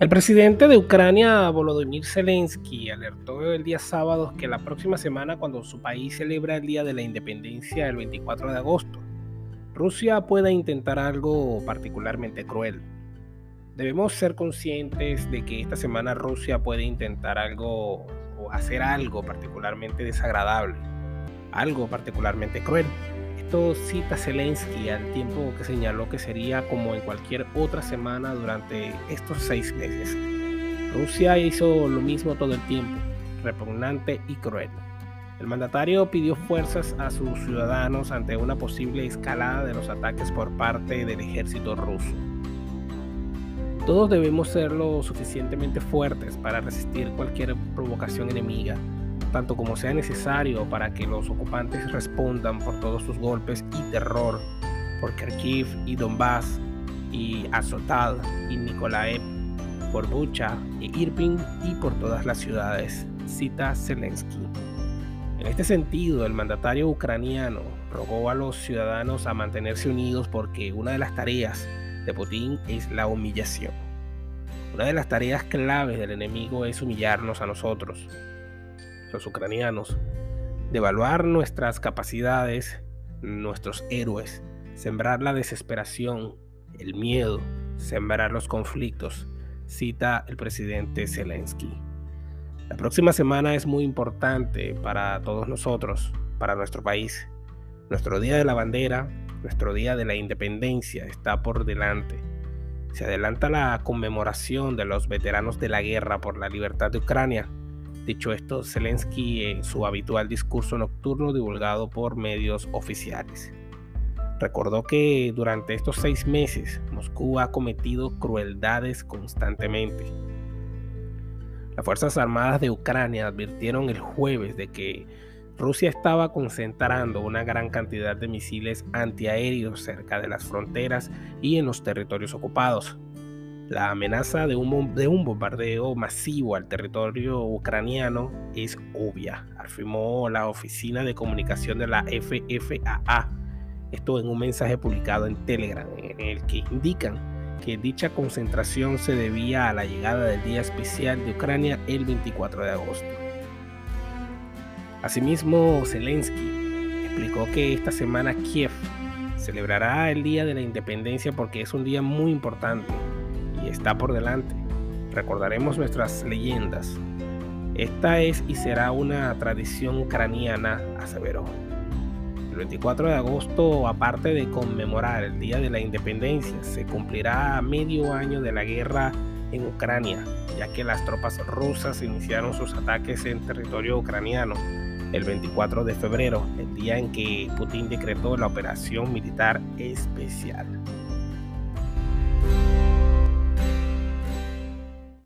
El presidente de Ucrania, Volodymyr Zelensky, alertó el día sábado que la próxima semana, cuando su país celebra el Día de la Independencia el 24 de agosto, Rusia pueda intentar algo particularmente cruel. Debemos ser conscientes de que esta semana Rusia puede intentar algo o hacer algo particularmente desagradable, algo particularmente cruel. Esto cita Zelensky al tiempo que señaló que sería como en cualquier otra semana durante estos seis meses. Rusia hizo lo mismo todo el tiempo, repugnante y cruel. El mandatario pidió fuerzas a sus ciudadanos ante una posible escalada de los ataques por parte del ejército ruso. Todos debemos ser lo suficientemente fuertes para resistir cualquier provocación enemiga tanto como sea necesario para que los ocupantes respondan por todos sus golpes y terror, por Kharkiv y Donbass y Azotad y Nikolaev, por Bucha y Irpin y por todas las ciudades, cita Zelensky. En este sentido, el mandatario ucraniano rogó a los ciudadanos a mantenerse unidos porque una de las tareas de Putin es la humillación. Una de las tareas claves del enemigo es humillarnos a nosotros, los ucranianos, devaluar nuestras capacidades, nuestros héroes, sembrar la desesperación, el miedo, sembrar los conflictos, cita el presidente Zelensky. La próxima semana es muy importante para todos nosotros, para nuestro país. Nuestro Día de la Bandera, nuestro Día de la Independencia está por delante. Se adelanta la conmemoración de los veteranos de la guerra por la libertad de Ucrania Dicho esto, Zelensky en su habitual discurso nocturno divulgado por medios oficiales. Recordó que durante estos seis meses Moscú ha cometido crueldades constantemente. Las Fuerzas Armadas de Ucrania advirtieron el jueves de que Rusia estaba concentrando una gran cantidad de misiles antiaéreos cerca de las fronteras y en los territorios ocupados, la amenaza de un, de un bombardeo masivo al territorio ucraniano es obvia, afirmó la Oficina de Comunicación de la FFAA. Esto en un mensaje publicado en Telegram, en el que indican que dicha concentración se debía a la llegada del Día Especial de Ucrania el 24 de agosto. Asimismo, Zelensky explicó que esta semana Kiev celebrará el Día de la Independencia porque es un día muy importante está por delante. Recordaremos nuestras leyendas. Esta es y será una tradición ucraniana, aseveró. El 24 de agosto, aparte de conmemorar el Día de la Independencia, se cumplirá medio año de la guerra en Ucrania, ya que las tropas rusas iniciaron sus ataques en territorio ucraniano el 24 de febrero, el día en que Putin decretó la operación militar especial.